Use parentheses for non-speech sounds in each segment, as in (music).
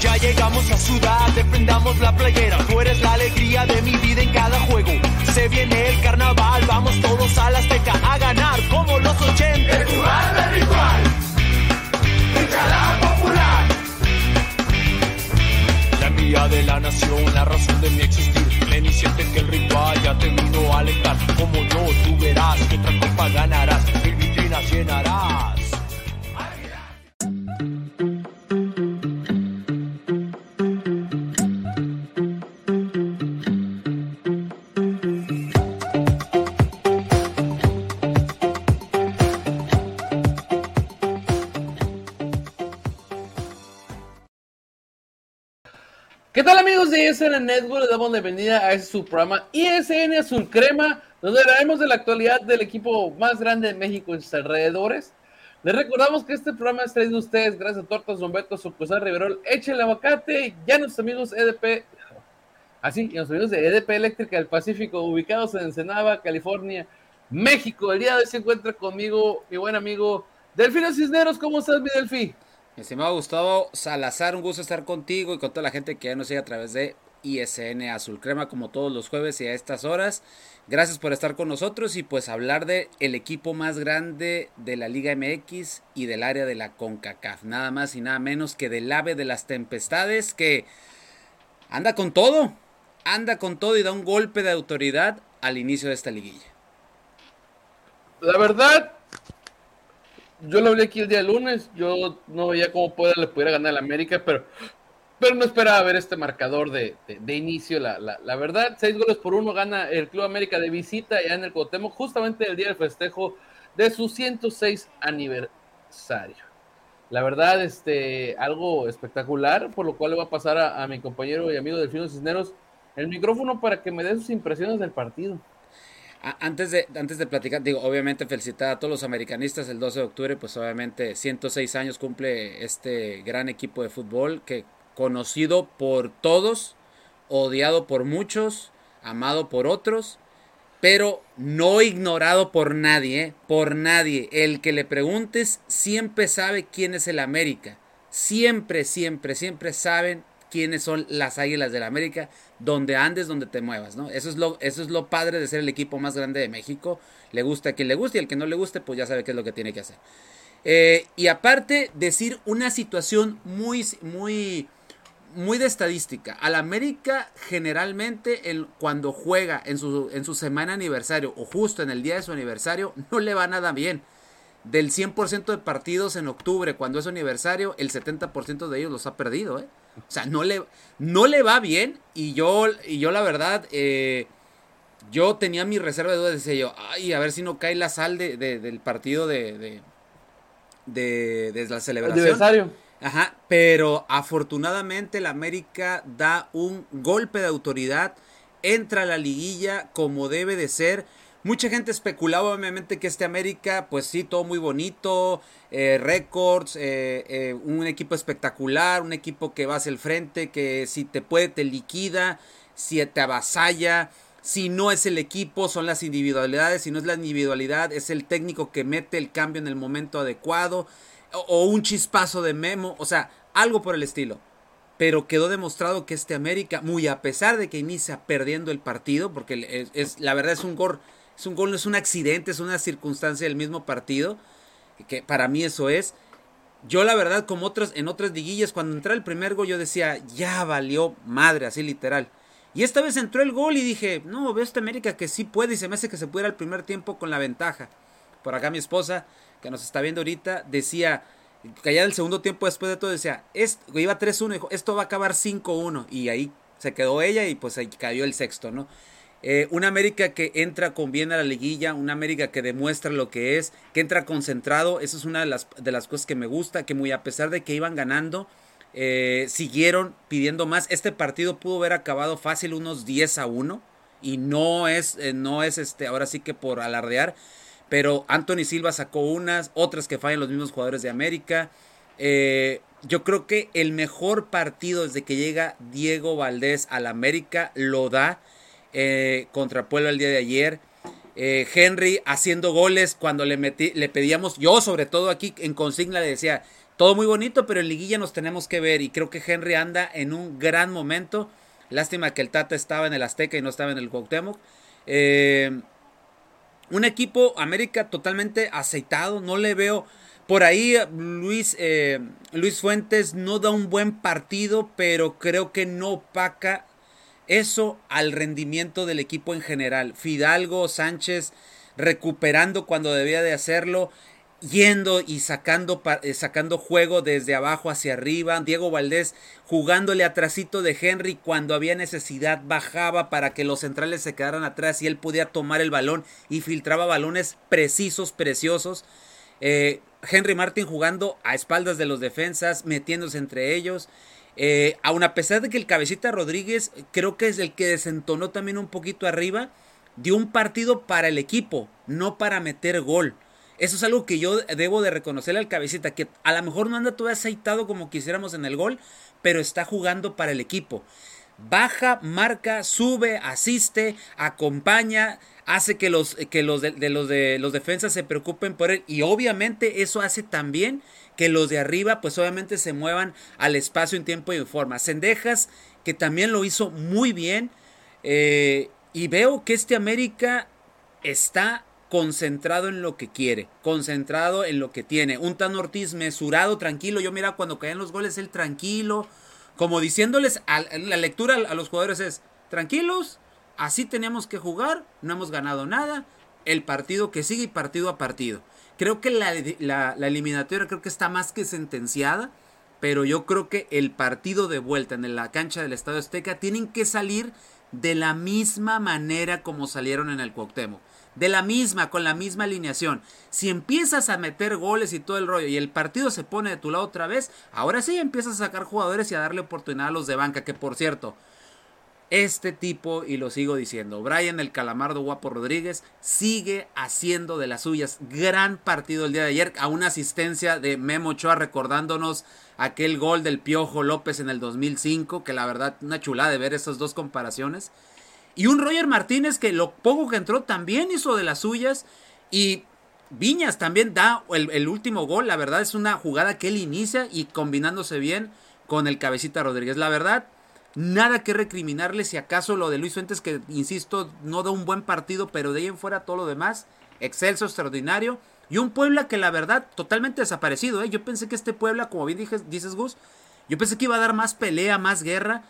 Ya llegamos a Ciudad, defendamos la playera. Tú eres la alegría de mi vida en cada juego. Se viene el carnaval, vamos todos a la Azteca a ganar como los 80. El jugar de ritual, hinchada popular. La mía de la nación, la razón de mi existir. Ven y siente que el ritual ya te vino a alentar. Como yo, tú verás que otra copa ganarás, mil vitrinas llenarás. ¿Qué tal amigos de ISN Network? Les damos la bienvenida a este su programa ISN Azul Crema, donde hablaremos de la actualidad del equipo más grande de México en sus alrededores. Les recordamos que este programa es traído a ustedes gracias a Tortas Don Beto, Sucursal Riverol, Échale Aguacate, ya nuestros amigos EDP, así, y nuestros amigos de EDP Eléctrica del Pacífico, ubicados en Ensenada, California, México. El día de hoy se encuentra conmigo mi buen amigo Delfino Cisneros. ¿Cómo estás, mi Delfi? Estimado Gustavo Salazar, un gusto estar contigo y con toda la gente que ya nos sigue a través de ISN Azul Crema como todos los jueves y a estas horas. Gracias por estar con nosotros y pues hablar de el equipo más grande de la Liga MX y del área de la CONCACAF. Nada más y nada menos que del ave de las tempestades que anda con todo, anda con todo y da un golpe de autoridad al inicio de esta liguilla. La verdad, yo lo hablé aquí el día lunes, yo no veía cómo le pudiera ganar el América, pero, pero no esperaba ver este marcador de, de, inicio. La, la, la, verdad, seis goles por uno gana el Club América de visita ya en el Cuauhtémoc, justamente el día del festejo de su 106 aniversario. La verdad, este, algo espectacular, por lo cual le voy a pasar a, a mi compañero y amigo Delfino Cisneros el micrófono para que me dé sus impresiones del partido. Antes de, antes de platicar, digo, obviamente felicitar a todos los americanistas el 12 de octubre, pues obviamente 106 años cumple este gran equipo de fútbol que conocido por todos, odiado por muchos, amado por otros, pero no ignorado por nadie, ¿eh? por nadie. El que le preguntes siempre sabe quién es el América. Siempre, siempre, siempre saben quiénes son las Águilas del la América, donde andes, donde te muevas, ¿no? Eso es lo, eso es lo padre de ser el equipo más grande de México. Le gusta a quien le guste y el que no le guste, pues ya sabe qué es lo que tiene que hacer. Eh, y aparte, decir una situación muy, muy, muy de estadística. Al América, generalmente, cuando juega en su, en su semana aniversario o justo en el día de su aniversario, no le va nada bien. Del 100% de partidos en octubre, cuando es aniversario, el 70% de ellos los ha perdido, ¿eh? O sea, no le, no le va bien. Y yo, y yo la verdad, eh, yo tenía mi reserva de dudas. Decía yo, ay, a ver si no cae la sal de, de, del partido de, de, de, de la celebración. Aniversario. Ajá, pero afortunadamente la América da un golpe de autoridad, entra a la liguilla como debe de ser. Mucha gente especulaba obviamente que este América, pues sí, todo muy bonito, eh, récords, eh, eh, un equipo espectacular, un equipo que va hacia el frente, que si te puede te liquida, si te avasalla, si no es el equipo son las individualidades, si no es la individualidad es el técnico que mete el cambio en el momento adecuado, o, un chispazo de memo, o sea, algo por el estilo. Pero quedó demostrado que este América, muy a pesar de que inicia perdiendo el partido, porque es, es, la verdad es un gol, es un gol, no es un accidente, es una circunstancia del mismo partido, que para mí eso es. Yo la verdad, como otras, en otras liguillas, cuando entró el primer gol, yo decía, ya valió madre, así literal. Y esta vez entró el gol y dije, no, veo esta América que sí puede y se me hace que se puede al primer tiempo con la ventaja. Por acá mi esposa, que nos está viendo ahorita, decía, que allá el segundo tiempo después de todo decía, esto, iba 3-1, dijo, esto va a acabar 5-1. Y ahí se quedó ella y pues ahí cayó el sexto, ¿no? Eh, una América que entra con bien a la liguilla, una América que demuestra lo que es, que entra concentrado, eso es una de las, de las cosas que me gusta, que muy a pesar de que iban ganando, eh, siguieron pidiendo más. Este partido pudo haber acabado fácil unos 10 a 1 y no es, eh, no es este, ahora sí que por alardear, pero Anthony Silva sacó unas, otras que fallan los mismos jugadores de América. Eh, yo creo que el mejor partido desde que llega Diego Valdés al América lo da contra Puebla el día de ayer. Henry haciendo goles cuando le, metí, le pedíamos, yo sobre todo aquí en consigna le decía, todo muy bonito, pero en liguilla nos tenemos que ver y creo que Henry anda en un gran momento. Lástima que el Tata estaba en el Azteca y no estaba en el Cuauhtémoc. Eh, un equipo América totalmente aceitado, no le veo por ahí Luis eh, Luis Fuentes no da un buen partido, pero creo que no opaca eso al rendimiento del equipo en general. Fidalgo, Sánchez recuperando cuando debía de hacerlo yendo y sacando, eh, sacando juego desde abajo hacia arriba. Diego Valdés jugándole atrásito de Henry cuando había necesidad, bajaba para que los centrales se quedaran atrás y él podía tomar el balón y filtraba balones precisos, preciosos. Eh, Henry Martin jugando a espaldas de los defensas, metiéndose entre ellos. Eh, aun a pesar de que el cabecita Rodríguez creo que es el que desentonó también un poquito arriba, dio un partido para el equipo, no para meter gol. Eso es algo que yo debo de reconocerle al cabecita, que a lo mejor no anda todo aceitado como quisiéramos en el gol, pero está jugando para el equipo. Baja, marca, sube, asiste, acompaña, hace que los, que los, de, los, de, los defensas se preocupen por él y obviamente eso hace también que los de arriba pues obviamente se muevan al espacio en tiempo y en forma. Sendejas que también lo hizo muy bien eh, y veo que este América está concentrado en lo que quiere, concentrado en lo que tiene. Un Tan Ortiz mesurado, tranquilo. Yo mira cuando caen los goles, él tranquilo, como diciéndoles, a, la lectura a los jugadores es, tranquilos, así tenemos que jugar, no hemos ganado nada, el partido que sigue y partido a partido. Creo que la, eliminatoria creo que está más que sentenciada, pero yo creo que el partido de vuelta en la cancha del Estadio Azteca tienen que salir de la misma manera como salieron en el Cuauhtémoc de la misma, con la misma alineación. Si empiezas a meter goles y todo el rollo y el partido se pone de tu lado otra vez, ahora sí empiezas a sacar jugadores y a darle oportunidad a los de banca, que por cierto, este tipo, y lo sigo diciendo, Brian el Calamardo Guapo Rodríguez sigue haciendo de las suyas. Gran partido el día de ayer, a una asistencia de Memo Ochoa recordándonos aquel gol del Piojo López en el 2005, que la verdad, una chulada de ver esas dos comparaciones. Y un Roger Martínez que lo poco que entró también hizo de las suyas. Y Viñas también da el, último gol. La verdad es una jugada que él inicia y combinándose bien con el cabecita Rodríguez. La verdad, nada que recriminarle si acaso lo de Luis Fuentes que, insisto, no da un buen partido, pero de ahí en fuera todo lo demás, excelso, extraordinario. Y un Puebla que la verdad totalmente desaparecido. ¿eh? Yo pensé que este Puebla, como bien dices Gus, yo pensé que iba a dar más pelea, más guerra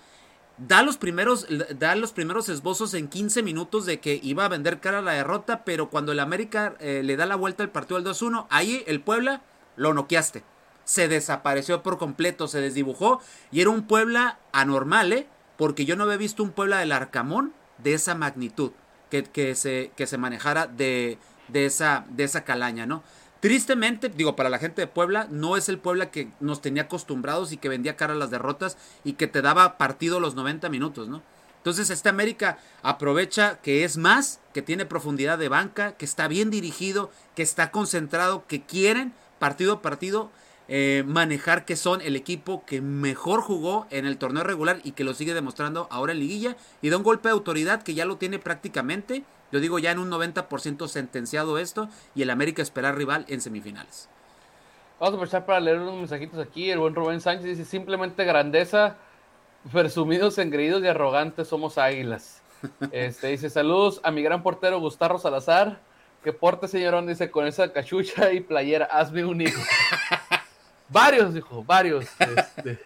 da los primeros, da los primeros esbozos en 15 minutos de que iba a vender cara a la derrota, pero cuando el América eh, le da la vuelta al partido al 2-1, ahí el Puebla lo noqueaste. Se desapareció por completo, se desdibujó y era un Puebla anormal, ¿eh? Porque yo no había visto un Puebla del Arcamón de esa magnitud, que, que, se, que se manejara de, de, esa, de esa calaña, ¿no? Tristemente, digo, para la gente de Puebla, no es el Puebla que nos tenía acostumbrados y que vendía cara a las derrotas y que te daba partido los 90 minutos, ¿no? Entonces, este América aprovecha que es más, que tiene profundidad de banca, que está bien dirigido, que está concentrado, que quieren partido a partido eh, manejar que son el equipo que mejor jugó en el torneo regular y que lo sigue demostrando ahora en liguilla y da un golpe de autoridad que ya lo tiene prácticamente yo digo ya en un 90% sentenciado esto y el América esperar rival en semifinales. Vamos a aprovechar para leer unos mensajitos aquí. El buen Rubén Sánchez dice simplemente grandeza, presumidos, engreídos y arrogantes somos águilas. (laughs) Este dice saludos a mi gran portero Gustavo Salazar. Que porte señorón, dice con esa cachucha y playera, hazme un hijo. (laughs) varios, dijo, varios. (laughs) Este,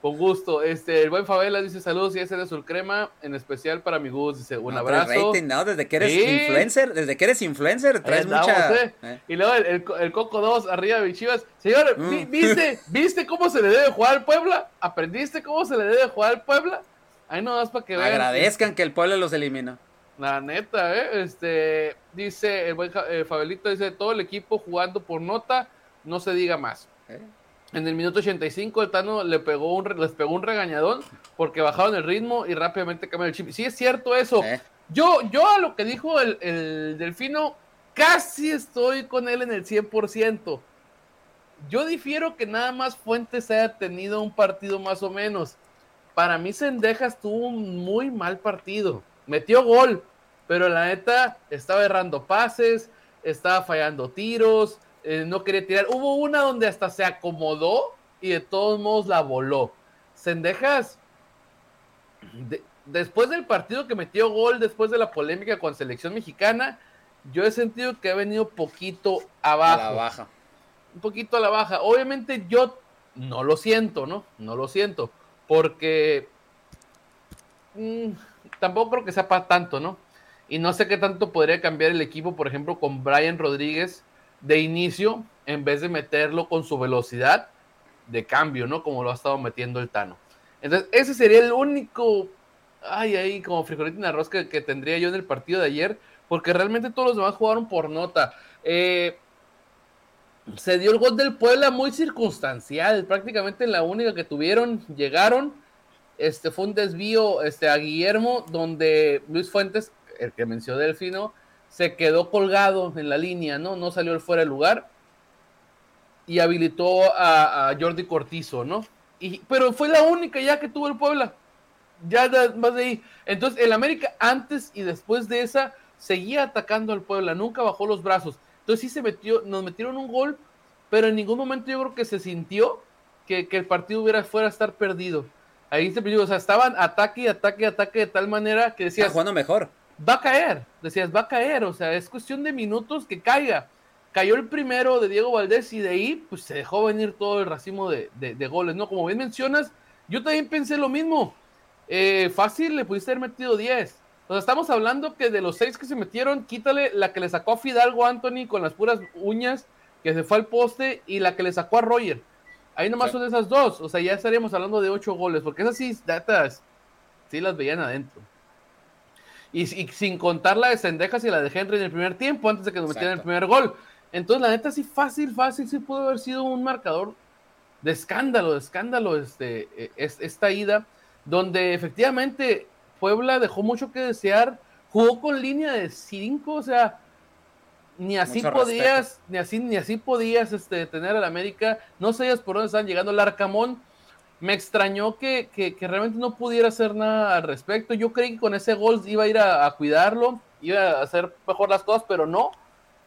con gusto. Este, el buen Favela dice saludos y ese de Surcrema, en especial para mi Gus. Dice un abrazo. no, desde que eres influencer, desde que eres influencer, traes mucha. Eh. Eh. Y luego el, Coco 2 arriba de Chivas. Señor, mm. ¿viste, (laughs) ¿viste cómo se le debe jugar al Puebla? ¿Aprendiste cómo se le debe jugar al Puebla? Ahí no das para que vean. Agradezcan que el Puebla los elimina. La neta, ¿eh? Este, dice el buen eh, Fabelito, dice todo el equipo jugando por nota, no se diga más. En el minuto 85 el Tano le pegó un, les pegó un regañadón porque bajaron el ritmo y rápidamente cambiaron el chip. Sí es cierto eso. Eh. Yo, yo a lo que dijo el, el Delfino, casi estoy con él en el 100%. Yo difiero que nada más Fuentes haya tenido un partido más o menos. Para mí Sendejas tuvo un muy mal partido. Metió gol, pero la neta estaba errando pases, estaba fallando tiros, eh, no quería tirar. Hubo una donde hasta se acomodó y de todos modos la voló. Sendejas, de- después del partido que metió gol, después de la polémica con selección mexicana, yo he sentido que ha venido poquito A abajo la baja. un poquito a la baja. Obviamente yo no lo siento, ¿no? No lo siento, porque mm, tampoco creo que sea para tanto, ¿no? Y no sé qué tanto podría cambiar el equipo, por ejemplo, con Brian Rodríguez de inicio, en vez de meterlo con su velocidad de cambio, ¿no? Como lo ha estado metiendo el Tano. Entonces, ese sería el único, ay, ahí, como frijolito en arroz que, que tendría yo en el partido de ayer, porque realmente todos los demás jugaron por nota. Eh, se dio el gol del Puebla muy circunstancial, prácticamente la única que tuvieron, llegaron, este fue un desvío este, a Guillermo, donde Luis Fuentes, el que mencionó Delfino, se quedó colgado en la línea, ¿no? No salió el fuera de lugar y habilitó a, a Jordi Cortizo, ¿no? Y, pero fue la única ya que tuvo el Puebla. Ya más de ahí. Entonces, el América antes y después de esa seguía atacando al Puebla, nunca bajó los brazos. Entonces sí se metió, nos metieron un gol, pero en ningún momento yo creo que se sintió que, que el partido hubiera fuera a estar perdido. Ahí se perdió, o sea, estaban ataque y ataque y ataque de tal manera que Está decías, jugando mejor. Va a caer, decías, va a caer, o sea, es cuestión de minutos que caiga. Cayó el primero de Diego Valdés y de ahí, pues se dejó venir todo el racimo de, de- de goles, ¿no? Como bien mencionas, yo también pensé lo mismo. Eh, fácil, le pudiste haber metido 10. O sea, estamos hablando que de los seis que se metieron, quítale la que le sacó a Fidalgo Anthony con las puras uñas, que se fue al poste, y la que le sacó a Roger. Ahí nomás Sí. son esas dos. O sea, ya estaríamos hablando de ocho goles, porque esas sí, datas, sí las veían adentro. Y, y sin contar la de Sendejas y la de Henry en el primer tiempo, antes de que nos metieran el primer gol. Entonces, la neta, sí, fácil, fácil, sí pudo haber sido un marcador de escándalo, de escándalo, este, es- esta ida, donde efectivamente Puebla dejó mucho que desear, jugó con línea de 5, o sea, ni así Mucho podías, ni así, ni así podías este, tener al América, no sabías por dónde estaban llegando. El Arcamón me extrañó que, que- realmente no pudiera hacer nada al respecto. Yo creí que con ese gol iba a ir a, cuidarlo, iba a hacer mejor las cosas, pero no.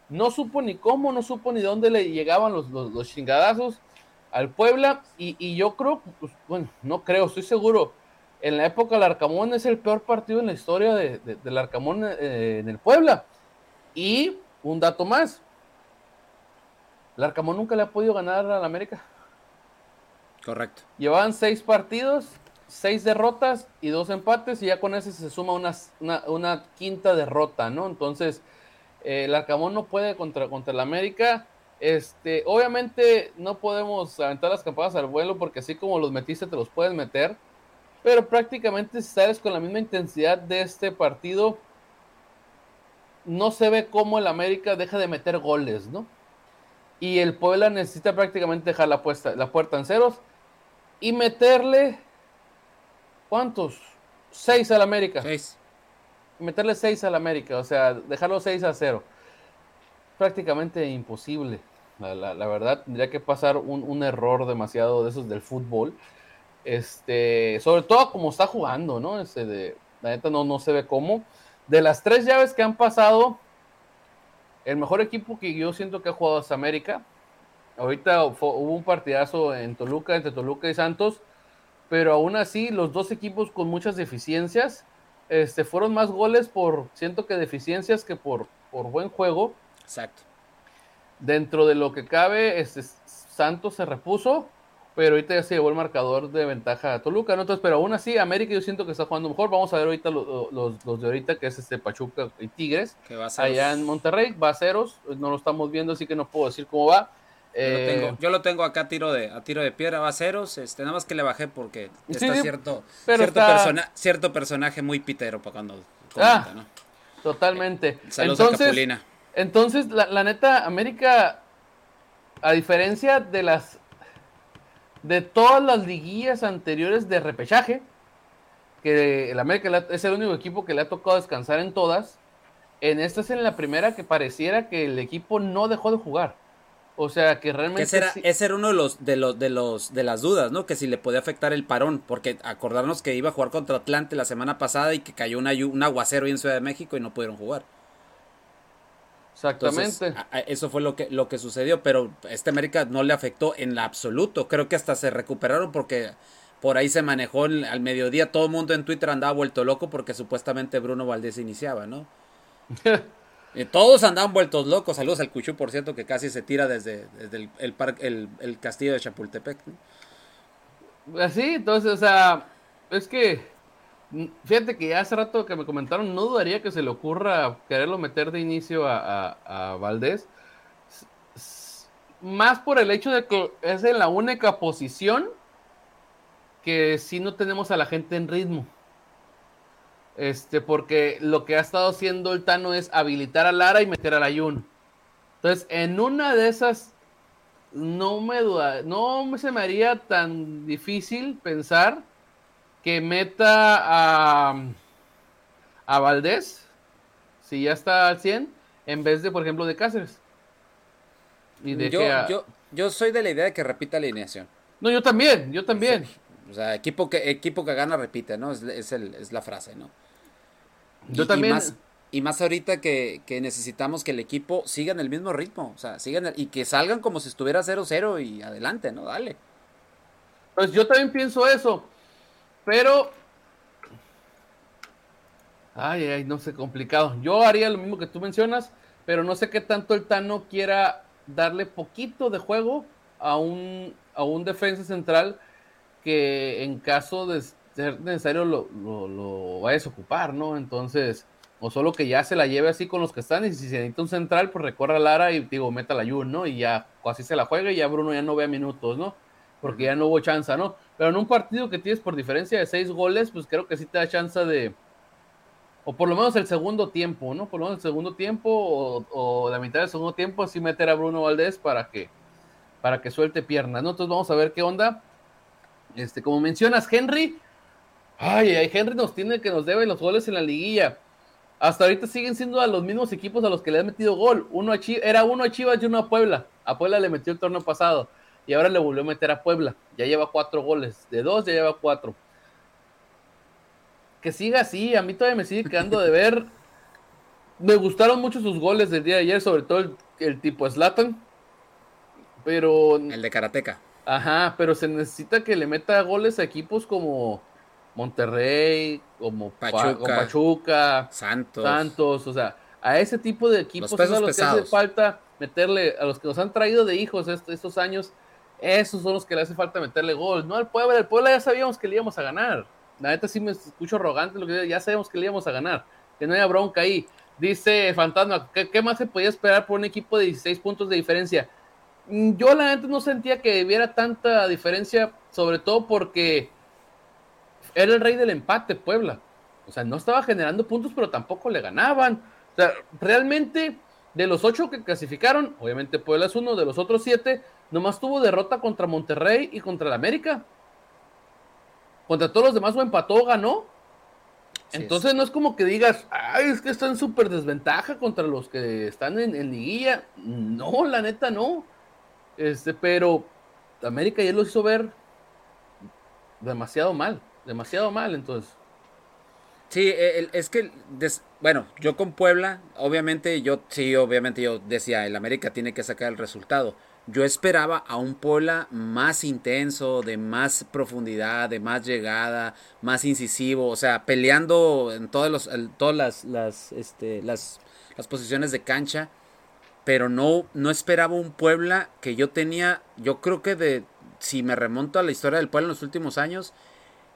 No supo ni cómo, no supo ni dónde le llegaban los, los, los chingadazos al Puebla. Y, y yo creo, pues, bueno, no creo, estoy seguro. En la época del Arcamón es el peor partido en la historia de- de- del Arcamón eh, en el Puebla. Y un dato más. El Arcamón nunca le ha podido ganar al América. Correcto. Llevaban seis partidos, seis derrotas y dos empates, y ya con ese se suma una, quinta derrota, ¿no? Entonces, eh, el Arcamón no puede contra, contra el América. Este, obviamente no podemos aventar las campanas al vuelo porque así como los metiste te los puedes meter, pero prácticamente si sales con la misma intensidad de este partido, no se ve cómo el América deja de meter goles, ¿no? Y el Puebla necesita prácticamente dejar la, puesta, la puerta en ceros y meterle ¿cuántos? Seis al América. Seis. Meterle seis al América, o sea, dejarlo 6 a 0. Prácticamente imposible. La, la- la verdad, tendría que pasar un, un error demasiado de esos del fútbol. Este, sobre todo como está jugando, ¿no? Este de, la neta no, no se ve cómo. De las tres llaves que han pasado, el mejor equipo que yo siento que ha jugado es América. Ahorita hubo un partidazo en Toluca, entre Toluca y Santos, pero aún así los dos equipos con muchas deficiencias, este, fueron más goles por, siento que deficiencias que por, por buen juego. Exacto. Dentro de lo que cabe, este, Santos se repuso, pero ahorita ya se llevó el marcador de ventaja a Toluca, ¿no? Entonces, pero aún así, América yo siento que está jugando mejor. Vamos a ver ahorita lo- los, los de ahorita, que es este Pachuca y Tigres. Que va a ser. Allá en Monterrey, va a ceros, no lo estamos viendo, así que no puedo decir cómo va. Yo lo Eh, tengo, yo lo tengo acá a tiro de, a tiro de piedra, va a ceros, este, nada más que le bajé porque está sí, cierto, cierto, está- persona- cierto personaje muy pitero para cuando comenta, Ah, ¿no? Totalmente. Saludos a entonces, Capulina. entonces la, la neta, América, a diferencia de las de todas las liguillas anteriores de repechaje, que el América es el único equipo que le ha tocado descansar en todas, en esta es en la primera que pareciera que el equipo no dejó de jugar. O sea, que realmente. ese, era, ese era uno de los, de los, de los, de las dudas, ¿no? Que si le podía afectar el parón, porque acordarnos que iba a jugar contra Atlante la semana pasada y que cayó una, un aguacero ahí en Ciudad de México y no pudieron jugar. Exactamente. eso fue lo que, lo que sucedió, pero este América no le afectó en absoluto. Creo que hasta se recuperaron porque por ahí se manejó al mediodía. Todo el mundo en Twitter andaba vuelto loco porque supuestamente Bruno Valdés iniciaba, ¿no? (laughs) y todos andaban vueltos locos. Saludos al Cuchú, por cierto, que casi se tira desde, el, el, el, castillo de Chapultepec. Así, entonces, o sea, es que Fíjate que ya hace rato que me comentaron, no dudaría que se le ocurra quererlo meter de inicio a, Valdés. Más por el hecho de que es en la única posición que sí no tenemos a la gente en ritmo. Este, porque lo que ha estado haciendo el Tano es habilitar a Lara y meter al Ayun. Entonces, en una de esas, no me duda, no se me haría tan difícil pensar que meta a, a Valdés, si ya está al 100, en vez de, por ejemplo, de Cáceres. Y de yo, yo, soy de la idea de que repita la alineación. No, yo también, yo también. O sea, equipo que, equipo que gana repite, ¿no? Es, el, es la frase, ¿no? Yo también. Y más, ahorita que, necesitamos que el equipo siga en el mismo ritmo, o sea, sigan y que salgan como si estuviera 0-0 y adelante, ¿no? Dale. Pues yo también pienso eso. Pero. Ay, ay, no sé, complicado. Yo haría lo mismo que tú mencionas, pero no sé qué tanto el Tano quiera darle poquito de juego a un, a un defensa central que en caso de ser necesario lo, lo, va a desocupar, ¿no? Entonces, o solo que ya se la lleve así con los que están, y si se necesita un central, pues recorra a Lara y digo, meta la Jun, ¿no? Y ya, así se la juega y ya Bruno ya no vea minutos, ¿no? Porque ya no hubo chance, ¿no? Pero en un partido que tienes por diferencia de seis goles, pues creo que sí te da chance de. O por lo menos el segundo tiempo, ¿no? Por lo menos el segundo tiempo o, la mitad del segundo tiempo, así meter a Bruno Valdés para que, para que suelte piernas, ¿no? Entonces vamos a ver qué onda. Este, como mencionas, Henry. Ay, Henry nos tiene que nos debe los goles en la liguilla. Hasta ahorita siguen siendo a los mismos equipos a los que le han metido gol. Uno a era uno a Chivas y uno a Puebla. A Puebla le metió el torneo pasado y ahora le volvió a meter a Puebla. Ya lleva cuatro goles. De dos ya lleva cuatro. Que siga así. A mí todavía me sigue quedando de ver. Me gustaron mucho sus goles del día de ayer, sobre todo el, tipo Slatan. Pero. El de Karateka. Ajá, pero se necesita que le meta goles a equipos como Monterrey, como Pachuca, Santos. Santos, o sea, a ese tipo de equipos es a los que hace falta meterle, a los que nos han traído de hijos estos años, esos son los que le hace falta meterle gol. No al Puebla, el Puebla ya sabíamos que le íbamos a ganar. La neta sí me escucho arrogante, lo que ya sabíamos que le íbamos a ganar. Que no haya bronca ahí. Dice Fantasma, ¿qué, más se podía esperar por un equipo de 16 puntos de diferencia? Mm, yo la neta no sentía que hubiera tanta diferencia, sobre todo porque era el rey del empate Puebla. O sea, no estaba generando puntos, pero tampoco le ganaban. O sea, realmente de los ocho que clasificaron, obviamente Puebla es uno, de los otros siete, nomás tuvo derrota contra Monterrey y contra el América. Contra todos los demás o empató o ganó. Entonces no es como que digas, ay, es que está en súper desventaja contra los que están en, en, liguilla. No, la neta no. Este, pero América ya lo hizo ver demasiado mal, demasiado mal, entonces. Sí, e, es que, bueno, yo con Puebla, obviamente, yo, sí, obviamente yo decía, el América tiene que sacar el resultado. Yo esperaba a un Puebla más intenso, de más profundidad, de más llegada, más incisivo, o sea, peleando en todas, los, todas las, las, este, las, las posiciones de cancha, pero no, no esperaba un Puebla que yo tenía, yo creo que de, si me remonto a la historia del Puebla en los últimos años,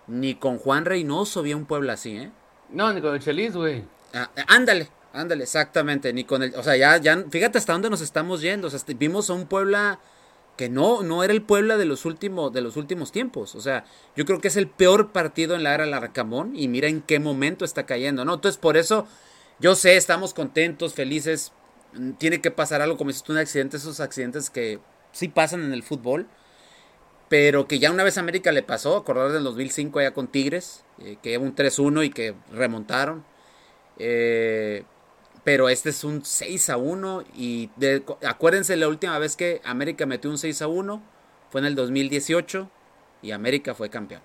ni con Juan Reynoso había un Puebla así, ¿eh? No, ni con el Chelis, güey. Ah, eh, ándale, ándale, exactamente. Ni con el. O sea, ya, ya. Fíjate hasta dónde nos estamos yendo. O sea, vimos a un Puebla que no, no era el Puebla de los últimos, de los últimos tiempos. O sea, yo creo que es el peor partido en la era Larcamón. Y mira en qué momento está cayendo, ¿no? Entonces, por eso, yo sé, estamos contentos, felices. Mm, tiene que pasar algo como si un accidente, esos accidentes que sí pasan en el fútbol. Pero que ya una vez América le pasó, acordar del 2005 allá con Tigres, eh, que un 3-1 y que remontaron. Eh, pero este es un 6 a 1 y de, acuérdense la última vez que América metió un 6 a 1 fue en el 2018 y América fue campeón.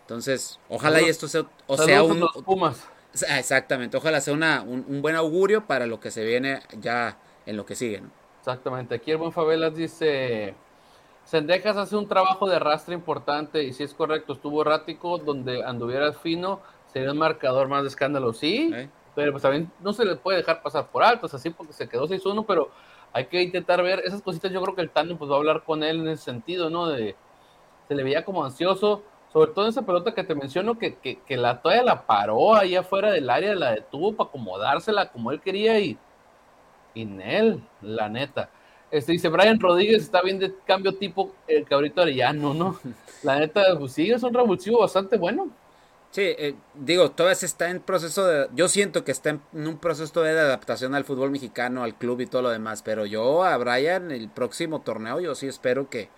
Entonces, ojalá y esto sea, o sea un Pumas. Exactamente, ojalá sea una, un, un, buen augurio para lo que se viene ya en lo que sigue. ¿no? Exactamente, aquí el buen Favelas dice, Sendejas hace un trabajo de arrastre importante y si es correcto, estuvo errático, donde anduvieras fino, sería un marcador más de escándalo, sí, ¿Eh? pero pues también no se le puede dejar pasar por alto, es así porque se quedó 6-1, pero hay que intentar ver esas cositas, yo creo que el Tandem pues va a hablar con él en ese sentido, ¿no? De, se le veía como ansioso, sobre todo en esa pelota que te menciono, que, que, que la toalla la paró ahí afuera del área, la detuvo para acomodársela como él quería y, y en él, la neta. Este, dice Brian Rodríguez está bien de cambio tipo el cabrito arellano, ¿no? (laughs) La neta, pues sí, es un revulsivo bastante bueno. Sí, eh, digo, todavía se está en proceso de. Yo siento que está en un proceso de adaptación al fútbol mexicano, al club y todo lo demás. Pero yo a Brian, el próximo torneo, yo sí espero que,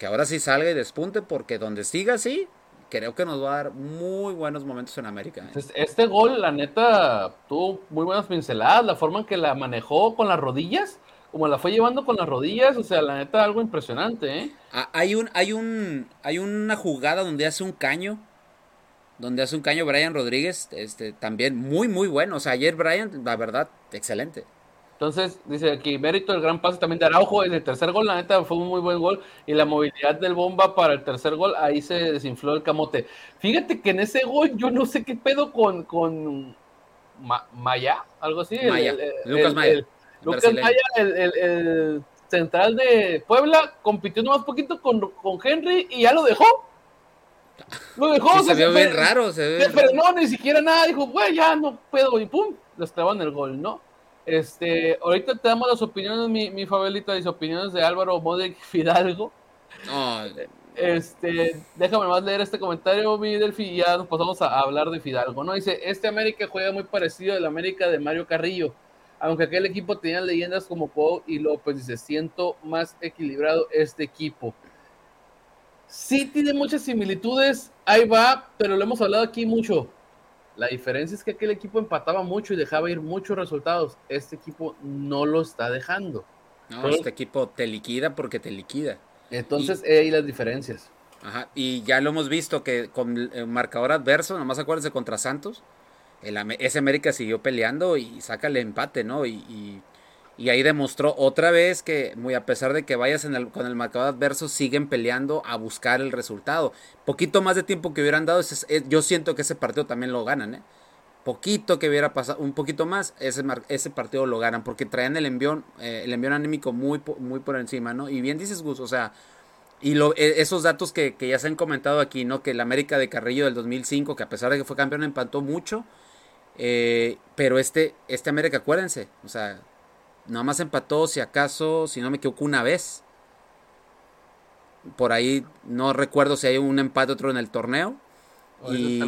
que ahora sí salga y despunte, porque donde siga así, creo que nos va a dar muy buenos momentos en América. ¿eh? Este gol, la neta, tuvo muy buenas pinceladas, la forma en que la manejó con las rodillas como la fue llevando con las rodillas, o sea, la neta algo impresionante, ¿eh? Ah, hay un hay un hay una jugada donde hace un caño donde hace un caño Brian Rodríguez, este también muy muy bueno, o sea, ayer Brian, la verdad, excelente. Entonces, dice aquí, mérito el gran pase también de Araujo, en el tercer gol, la neta, fue un muy buen gol, y la movilidad del bomba para el tercer gol, ahí se desinfló el camote. Fíjate que en ese gol yo no sé qué pedo con, con Maya, algo así. Maya, el, el, Lucas Maya. Lucas Maya, el, el, el, central de Puebla, compitió nomás poquito con, con Henry y ya lo dejó. Lo dejó. Sí, se, vio bien raro. Se ve pero no, ni siquiera nada. Dijo, güey, ya no puedo. Y pum, les en el gol, ¿no? Este, ahorita te damos las opiniones, mi, mi Fabelita, las opiniones de Álvaro Modric (laughs) Fidalgo. Oh. Este, déjame más leer este comentario, mi Delphi, y ya nos pasamos a hablar de Fidalgo, ¿no? Dice, este América juega muy parecido al América de Mario Carrillo aunque aquel equipo tenía leyendas como Pau y López, dice, siento más equilibrado este equipo. Sí tiene muchas similitudes, ahí va, pero lo hemos hablado aquí mucho. La diferencia es que aquel equipo empataba mucho y dejaba ir muchos resultados. Este equipo no lo está dejando. No, este equipo te liquida porque te liquida. Entonces, y, ahí las diferencias. Ajá, y ya lo hemos visto que con el marcador adverso, nomás acuérdense contra Santos, el, ese América siguió peleando y saca el empate, ¿no? Y, y, y, ahí demostró otra vez que, muy a pesar de que vayas en el, con el marcador adverso, siguen peleando a buscar el resultado. Poquito más de tiempo que hubieran dado, ese, yo siento que ese partido también lo ganan, ¿eh? Poquito que hubiera pasado, un poquito más, ese, ese partido lo ganan, porque traían el envión, eh, el envión anímico muy, muy por encima, ¿no? Y bien dices, Gus, o sea, y lo, e, esos datos que, que, ya se han comentado aquí, ¿no? Que el América de Carrillo del 2005, que a pesar de que fue campeón, empató mucho. Eh, pero este, este América, acuérdense, o sea, nada más empató, si acaso, si no me equivoco, una vez. Por ahí no recuerdo si hay un empate otro en el torneo. y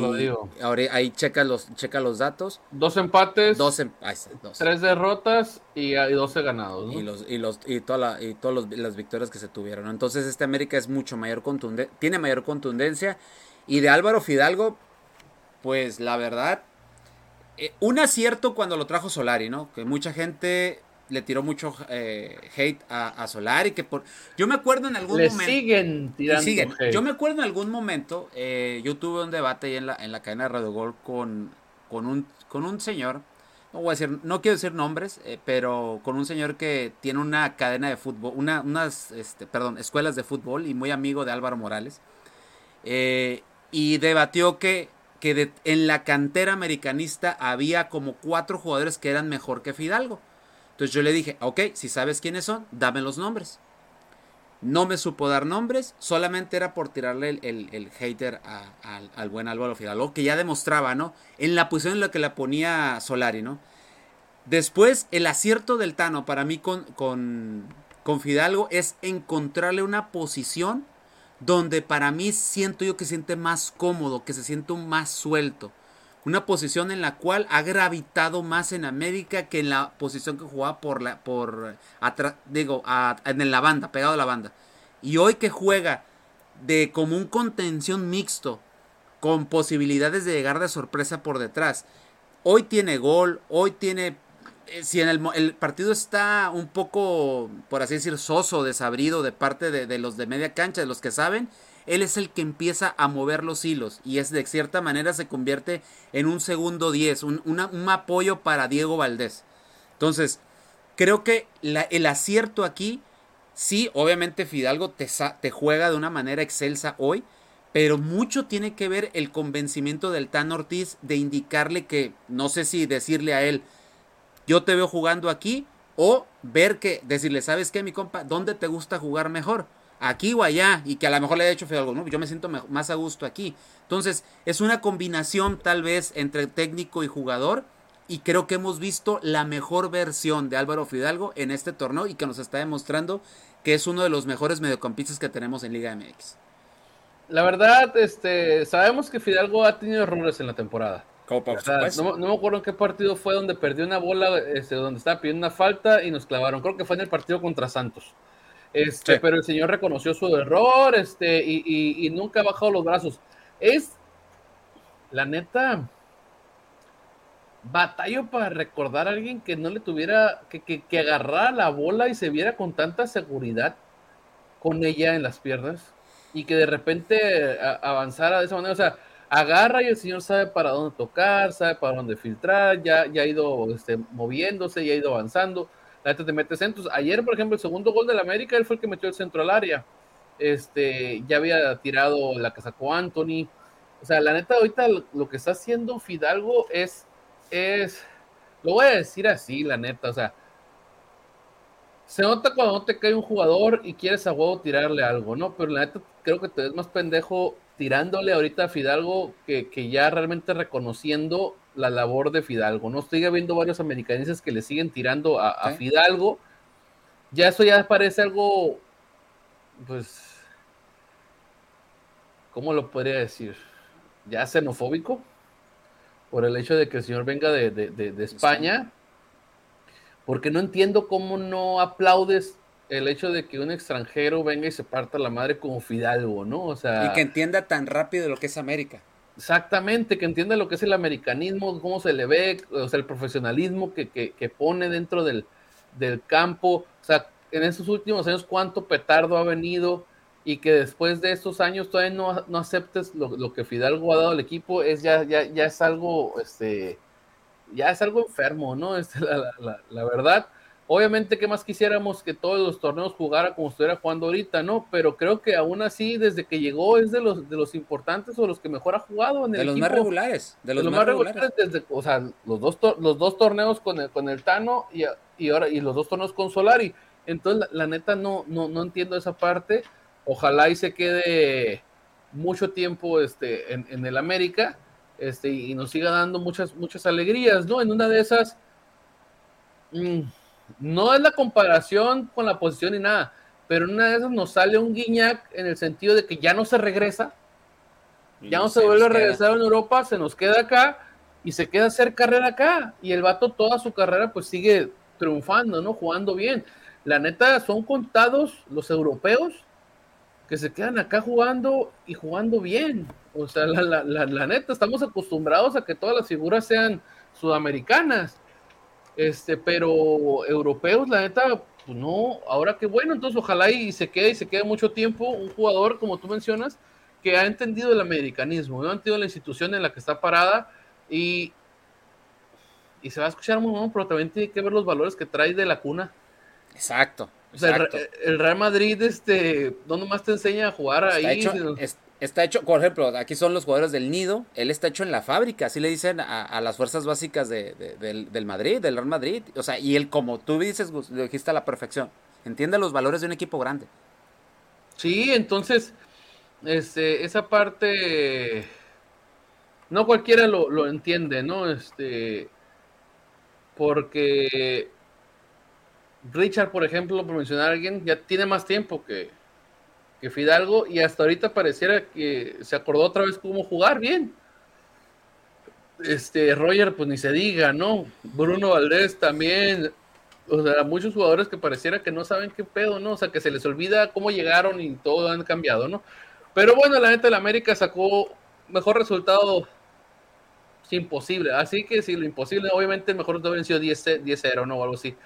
ahora ahí checa los, checa los datos. Dos empates, dos, em, dos. tres derrotas y, y 12 ganados. ¿no? Y los, y los, y toda la, y todas las victorias que se tuvieron. Entonces este América es mucho mayor contundencia, tiene mayor contundencia. Y de Álvaro Fidalgo, pues la verdad, eh, un acierto cuando lo trajo Solari, ¿no? Que mucha gente le tiró mucho eh, hate a, a, Solari, que por... Yo me acuerdo en algún le momento... siguen tirando siguen. hate. Yo me acuerdo en algún momento, eh, yo tuve un debate ahí en la, en la cadena de Radio Gol con, con, un, con un señor, no voy a decir, no quiero decir nombres, eh, pero con un señor que tiene una cadena de fútbol, una, unas, este, perdón, escuelas de fútbol y muy amigo de Álvaro Morales, y debatió que que en la cantera americanista había como cuatro jugadores que eran mejor que Fidalgo. Entonces yo le dije, ok, si sabes quiénes son, dame los nombres. No me supo dar nombres, solamente era por tirarle el, el, hater al buen Álvaro Fidalgo, que ya demostraba, ¿no? En la posición en la que la ponía Solari, ¿no? Después, el acierto del Tano para mí con, con, con Fidalgo es encontrarle una posición donde para mí siento yo que siente más cómodo, que se siente más suelto. Una posición en la cual ha gravitado más en América que en la posición que jugaba por la, por digo, en la banda, pegado a la banda. Y hoy que juega de como un contención mixto, con posibilidades de llegar de sorpresa por detrás. Hoy tiene gol, hoy tiene... eh, Si en el, partido está un poco, por así decir, soso, desabrido de parte de, los de media cancha, de los que saben, él es el que empieza a mover los hilos y es de cierta manera se convierte en un segundo 10, un, un apoyo para Diego Valdés. Entonces, creo que el acierto aquí, sí, obviamente Fidalgo te, te juega de una manera excelsa hoy, pero mucho tiene que ver el convencimiento del Tan Ortiz de indicarle que, no sé si decirle a él, yo te veo jugando aquí, o ver que, decirle, ¿sabes qué, mi compa? ¿Dónde te gusta jugar mejor? Aquí o allá, y que a lo mejor le haya hecho Fidalgo, no, yo me siento más a gusto aquí. Entonces, es una combinación tal vez entre técnico y jugador, y creo que hemos visto la mejor versión de Álvaro Fidalgo en este torneo y que nos está demostrando que es uno de los mejores mediocampistas que tenemos en Liga MX. La verdad, este, sabemos que Fidalgo ha tenido errores en la temporada. Como por O sea, no, me- no me acuerdo en qué partido fue donde perdió una bola, este, donde estaba pidiendo una falta y nos clavaron. Creo que fue en el partido contra Santos. Este, Sí. Pero el señor reconoció su error este, y, y- y nunca ha bajado los brazos. Es, la neta, batallo para recordar a alguien que no le tuviera, que, que, que agarrara la bola y se viera con tanta seguridad con ella en las piernas y que de repente a- avanzara de esa manera. O sea, agarra y el señor sabe para dónde tocar, sabe para dónde filtrar, ya, ya ha ido este, moviéndose, ya ha ido avanzando. La neta te mete centros. Ayer, por ejemplo, el segundo gol del América, él fue el que metió el centro al área. Este, ya había tirado la que sacó Anthony. O sea, la neta, ahorita lo, que está haciendo Fidalgo es, es, lo voy a decir así, la neta, o sea, se nota cuando te cae un jugador y quieres a huevo tirarle algo, ¿no? Pero la neta creo que te ves más pendejo tirándole ahorita a Fidalgo que, que ya realmente reconociendo la labor de Fidalgo, ¿no? Estoy viendo varios americanistas que le siguen tirando a, a Sí. Fidalgo. Ya eso ya parece algo, pues, ¿cómo lo podría decir? Ya xenofóbico por el hecho de que el señor venga de, de- de- de España porque no entiendo cómo no aplaudes el hecho de que un extranjero venga y se parta la madre como Fidalgo, ¿no? O sea, Y que entienda tan rápido lo que es América. exactamente, que entienda lo que es el americanismo, cómo se le ve, o sea, el profesionalismo que, que- que pone dentro del, del campo, o sea, en estos últimos años cuánto petardo ha venido y que después de estos años todavía no, no aceptes lo, lo que Fidalgo ha dado al equipo, es ya, ya, ya es algo, este, ya es algo enfermo, ¿no? (laughs) Este, la, la- la- la verdad. Obviamente, ¿qué más quisiéramos que todos los torneos jugara como estuviera jugando ahorita, ¿no? Pero creo que aún así, desde que llegó, es de los, de los importantes o los que mejor ha jugado en el De los equipo. más regulares. De los, De los más regulares. desde, o sea, los dos, los dos torneos con el, con el Tano y, y ahora y los dos torneos con Solari. Entonces, la, la neta, no, no, no entiendo esa parte. Ojalá y se quede mucho tiempo este, en, en el América este, y nos siga dando muchas, muchas alegrías, ¿no? En una de esas, mm, no es la comparación con la posición ni nada, pero en una de esas nos sale un Guiñac en el sentido de que ya no se regresa, ya no se, vuelve a queda. regresar en Europa, se nos queda acá y se queda a hacer carrera acá. Y el vato toda su carrera pues sigue triunfando, ¿no? Jugando bien. La neta, son contados los europeos que se quedan acá jugando y jugando bien. O sea, la, la, la, la neta, estamos acostumbrados a que todas las figuras sean sudamericanas. Este, pero europeos, la neta, pues no, ahora qué bueno, entonces ojalá y se quede y se quede mucho tiempo un jugador, como tú mencionas, que ha entendido el americanismo, no ha entendido la institución en la que está parada y, y se va a escuchar muy bueno, pero también tiene que ver los valores que trae de la cuna. Exacto. O sea, el, Real Madrid, este, no nomás te enseña a jugar Está ahí. hecho, sino- es- está hecho, por ejemplo, aquí son los jugadores del nido, él está hecho en la fábrica, así le dicen a, las fuerzas básicas de, de- del, Madrid, del Real Madrid, o sea, y él como tú dices, lo dijiste a la perfección, entiende los valores de un equipo grande. Sí, entonces, este, esa parte, no cualquiera lo, lo entiende, ¿no? Este, porque Richard, por ejemplo, por mencionar a alguien, ya tiene más tiempo que, que Fidalgo y hasta ahorita pareciera que se acordó otra vez cómo jugar bien. Este, Roger, pues ni se diga, ¿no? Bruno Valdés también, o sea, muchos jugadores que pareciera que no saben qué pedo, ¿no? O sea, que se les olvida cómo llegaron y todo han cambiado, ¿no? Pero bueno, la neta, el América sacó mejor resultado imposible. Así que si lo imposible, obviamente mejor no hubiera sido 10-0, ¿no? O algo así.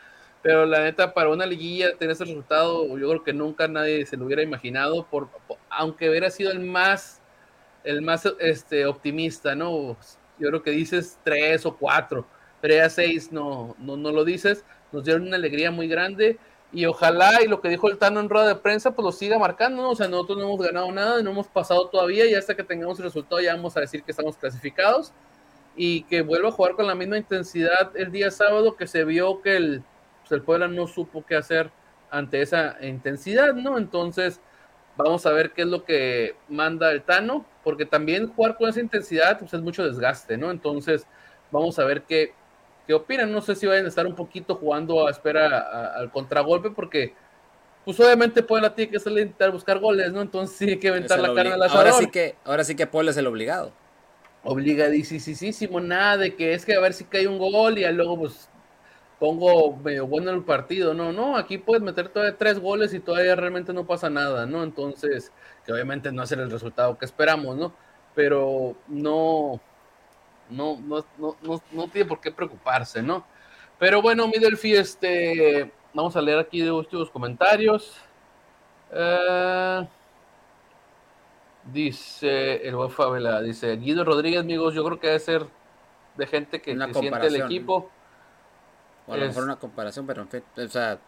Pero la neta, para una liguilla tener ese resultado, yo creo que nunca nadie se lo hubiera imaginado, por, aunque hubiera sido el más, el más este, optimista, ¿no? Yo creo que dices 3 o 4, pero ya 6 no, no, no lo dices. Nos dieron una alegría muy grande y ojalá, y lo que dijo el Tano en rueda de prensa, pues lo siga marcando, ¿no? O sea, nosotros no hemos ganado nada, no hemos pasado todavía, y hasta que tengamos el resultado ya vamos a decir que estamos clasificados, y que vuelva a jugar con la misma intensidad el día sábado, que se vio que el, pues el Puebla no supo qué hacer ante esa intensidad, ¿no? Entonces, vamos a ver qué es lo que manda el Tano, porque también jugar con esa intensidad, pues es mucho desgaste, ¿no? Entonces, vamos a ver qué, qué opinan. No sé si vayan a estar un poquito jugando a espera al contragolpe, porque pues obviamente Puebla tiene que salir a intentar buscar goles, ¿no? Entonces sí hay que aventar la carne al asador. Ahora sí que, ahora sí que Puebla es el obligado. Obligadísimo, nada de que es que a ver si cae un gol y luego pues pongo medio bueno el partido. No, no, aquí puedes meter todavía tres goles y todavía realmente no pasa nada, ¿no? Entonces, que obviamente no es el resultado que esperamos, ¿no? Pero no, no, no, no, no, tiene por qué preocuparse, ¿no? Pero bueno, mi Delphi, este, vamos a leer aquí de últimos comentarios. Eh, dice el buen Favela, dice Guido Rodríguez, amigos, yo creo que debe ser de gente que, siente el equipo. O a lo mejor una comparación, pero en fin, o sea,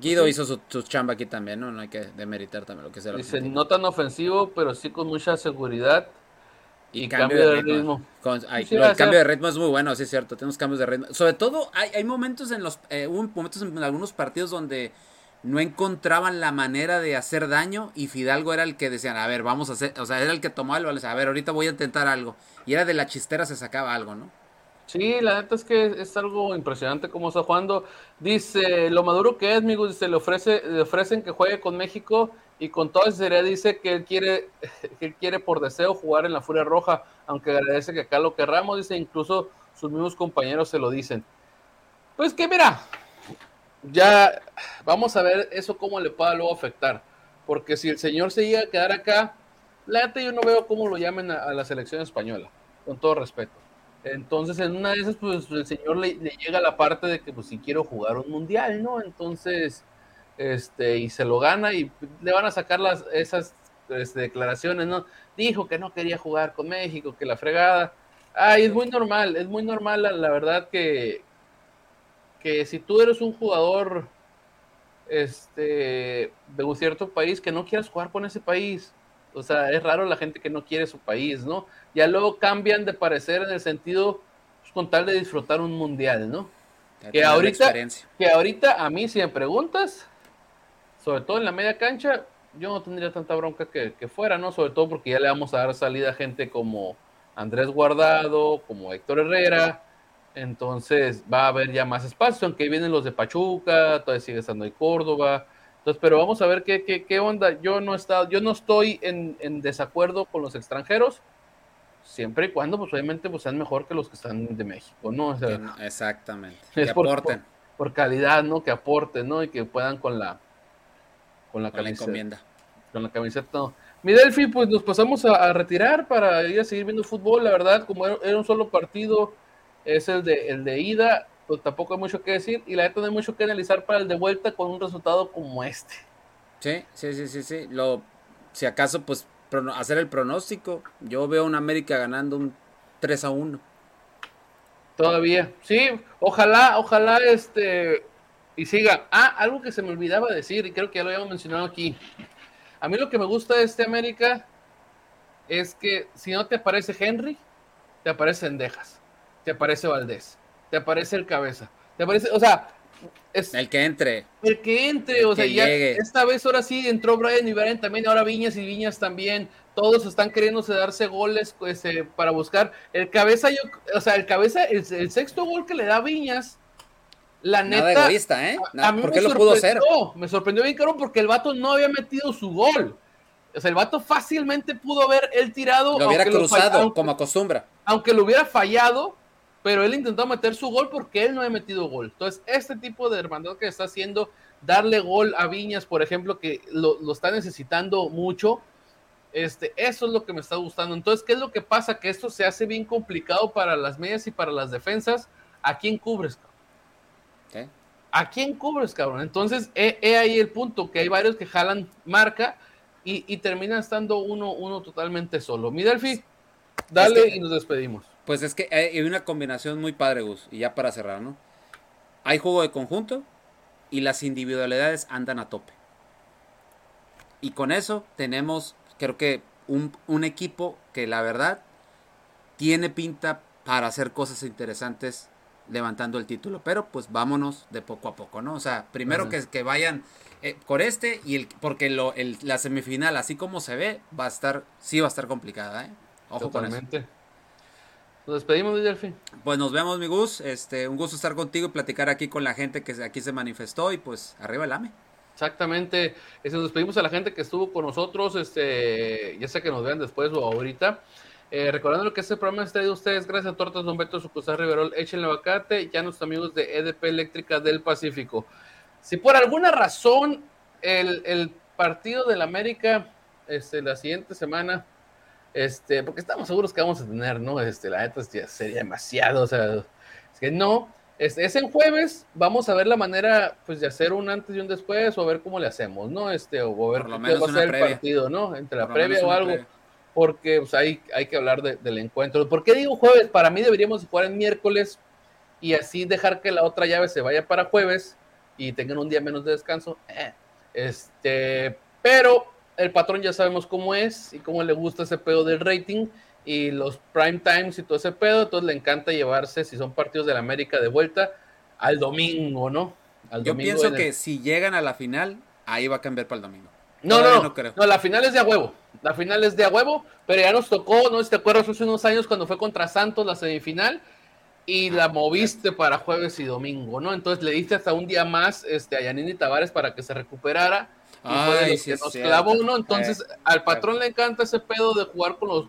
Guido hizo su, chamba aquí también, ¿no? No hay que demeritar también lo que sea. Dice, no tan ofensivo, pero sí con mucha seguridad y, cambio, de ritmo. el cambio de ritmo es muy bueno, sí es cierto, tenemos cambios de ritmo. Sobre todo hay, hay momentos en los eh, momentos en algunos partidos donde no encontraban la manera de hacer daño y Fidalgo era el que decían, a ver, vamos a hacer, o sea, era el que tomaba el balón, a ver, ahorita voy a intentar algo. Y era de la chistera se sacaba algo, ¿no? Sí, la neta es que es algo impresionante cómo está jugando. Dice, lo maduro que es, amigos, dice, le, ofrece, le ofrecen que juegue con México y con toda sinceridad dice que él quiere, (laughs) que él quiere por deseo jugar en la Furia Roja, aunque agradece que acá lo querramos, dice, incluso sus mismos compañeros se lo dicen. Pues que mira, ya vamos a ver eso cómo le pueda luego afectar, porque si el señor se llega a quedar acá, la neta yo no veo cómo lo llamen a, la selección española, con todo respeto. Entonces, en una de esas, pues el señor le, le llega la parte de que, pues, si quiero jugar un mundial, ¿no? Entonces, este, y se lo gana y le van a sacar las, esas este, declaraciones, ¿no? Dijo que no quería jugar con México, que la fregada. Ay, es muy normal, es muy normal la, verdad que, que si tú eres un jugador este, de un cierto país, que no quieras jugar con ese país. O sea, es raro la gente que no quiere su país, ¿no? Ya luego cambian de parecer en el sentido pues, con tal de disfrutar un mundial, ¿no? Que ahorita, que ahorita a mí si me preguntas, sobre todo en la media cancha, yo no tendría tanta bronca que, fuera, ¿no? Sobre todo porque ya le vamos a dar salida a gente como Andrés Guardado, como Héctor Herrera, entonces va a haber ya más espacio, aunque vienen los de Pachuca, todavía sigue estando ahí Córdoba, entonces, pero vamos a ver qué, qué, onda. Yo no, está, yo no estoy en, desacuerdo con los extranjeros, siempre y cuando, pues obviamente, pues sean mejor que los que están de México, ¿no? Exactamente. Que aporten. por, calidad, ¿no? Que aporten, ¿no? Y que puedan con la, con la, camiseta, encomienda. Con la camiseta, no. Mi Delphi, pues nos pasamos a, retirar para ir a seguir viendo fútbol. La verdad, como era, un solo partido, es el de, el de ida, pues tampoco hay mucho que decir. Y la verdad, no hay mucho que analizar para el de vuelta con un resultado como este. Sí, sí, sí, sí, sí. Lo, si acaso, pues hacer el pronóstico. Yo veo a un América ganando un 3 a 1. Todavía, sí, ojalá, ojalá este y siga. Ah, algo que se me olvidaba decir, y creo que ya lo habíamos mencionado aquí. A mí lo que me gusta de este América es que si no te aparece Henry, te aparece Endejas, te aparece Valdés, te aparece el cabeza, te aparece, o sea, es el que entre. El que entre, o sea, ya esta vez ahora sí entró Brian y Brian también, ahora Viñas y Viñas también, todos están queriéndose darse goles pues, eh, para buscar. El cabeza, yo, o sea, el cabeza, el, el, sexto gol que le da Viñas, la neta. Nada egoísta, ¿eh? ¿Por qué lo pudo hacer? Me sorprendió bien, caro, porque el vato no había metido su gol. O sea, el vato fácilmente pudo haber él tirado. Lo hubiera cruzado, como acostumbra. Aunque lo hubiera fallado, pero él intentó meter su gol porque él no había metido gol. Entonces, este tipo de hermandad que está haciendo, darle gol a Viñas, por ejemplo, que lo, lo está necesitando mucho, Este, eso es lo que me está gustando. Entonces, ¿qué es lo que pasa? Que esto se hace bien complicado para las medias y para las defensas. ¿A quién cubres? Cabrón? ¿A quién cubres, cabrón? Entonces, he, ahí el punto, que hay varios que jalan marca y, y terminan estando uno, uno totalmente solo. Mi Delphi, dale y nos despedimos. Pues es que hay una combinación muy padre, Gus, y ya para cerrar, ¿no? Hay juego de conjunto y las individualidades andan a tope. Y con eso tenemos, creo que, un, un equipo que la verdad tiene pinta para hacer cosas interesantes levantando el título. Pero pues vámonos de poco a poco, ¿no? O sea, primero que, que, vayan eh, con este y el porque lo, el, la semifinal, así como se ve, va a estar, sí va a estar complicada, ¿eh? Ojo Totalmente. con eso. Nos despedimos, Delfín. Pues nos vemos, mi Gus. Este, un gusto estar contigo y platicar aquí con la gente que aquí se manifestó y pues arriba el AME. Exactamente. Este, nos despedimos a la gente que estuvo con nosotros, este, ya sea que nos vean después o ahorita. Eh, recordando lo que este programa está de ustedes, gracias a Tortas Don Beto Sucusar Riverol, echen el abacate, ya nuestros amigos de EDP Eléctrica del Pacífico. Si por alguna razón el, el partido del América, este, la siguiente semana, este, porque estamos seguros que vamos a tener, ¿no? Este, la neta sería demasiado, o sea, es que no, es, es en jueves, vamos a ver la manera, pues, de hacer un antes y un después, o a ver cómo le hacemos, ¿no? Este, o a ver qué va a ser el partido, ¿no? Entre la previa o algo, porque, pues, hay, hay que hablar del encuentro. ¿Por qué digo jueves? Para mí deberíamos jugar en miércoles y así dejar que la otra llave se vaya para jueves y tengan un día menos de descanso. Eh, este, pero el patrón ya sabemos cómo es y cómo le gusta ese pedo del rating y los prime times y todo ese pedo, entonces le encanta llevarse, si son partidos de la América de vuelta, al domingo, ¿no? Al Yo pienso que si llegan a la final, ahí va a cambiar para el domingo. No, no, no, creo. no, la final es de a huevo. La final es de a huevo, pero ya nos tocó, no si te acuerdas, hace unos años cuando fue contra Santos la semifinal y la moviste para jueves y domingo, ¿no? Entonces le diste hasta un día más este, a Yanini Tavares para que se recuperara Ay, que nos clavó uno. Entonces, eh, al patrón le encanta ese pedo de jugar con los.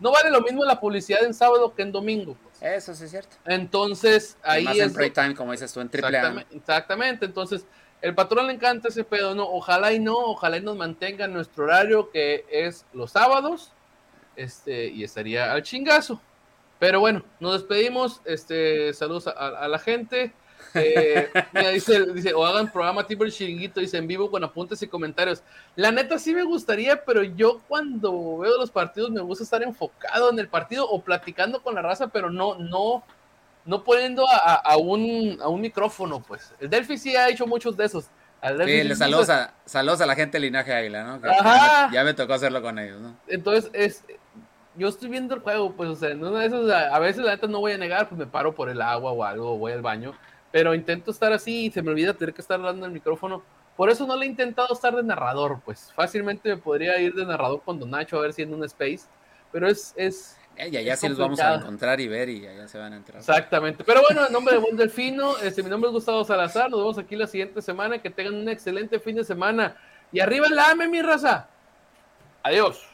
No vale lo mismo la publicidad en sábado que en domingo. Pues. Eso sí es cierto. Entonces, ahí Más es. En time, como dices tú, en triple exactamente, exactamente. Entonces, el patrón le encanta ese pedo, ¿no? Ojalá y no, ojalá y nos mantenga nuestro horario que es los sábados. Este, y estaría al chingazo. Pero bueno, nos despedimos. Este, saludos a la gente. Eh, dice, dice, o hagan programa tipo el chiringuito, dice en vivo con apuntes y comentarios. La neta sí me gustaría, pero yo cuando veo los partidos me gusta estar enfocado en el partido o platicando con la raza, pero no, no, no poniendo a, un, a un micrófono, pues. El Delphi sí ha hecho muchos de esos. sí, saludos, a, saludos a la gente de Linaje Águila, ¿no? Ya, me, ya, me, tocó hacerlo con ellos, ¿no? Entonces, es, yo estoy viendo el juego, pues, o sea, no, a, a veces la neta no voy a negar, pues me paro por el agua o algo, o voy al baño pero intento estar así y se me olvida tener que estar hablando el micrófono. Por eso no le he intentado estar de narrador, pues fácilmente me podría ir de narrador con Don Nacho a ver si en un space, pero es... es eh, y allá sí los vamos a encontrar y ver y allá se van a entrar. Exactamente. Pero bueno, en nombre de Buen Delfino, este, mi nombre es Gustavo Salazar. Nos vemos aquí la siguiente semana. Que tengan un excelente fin de semana. Y arriba la AME, mi raza. Adiós.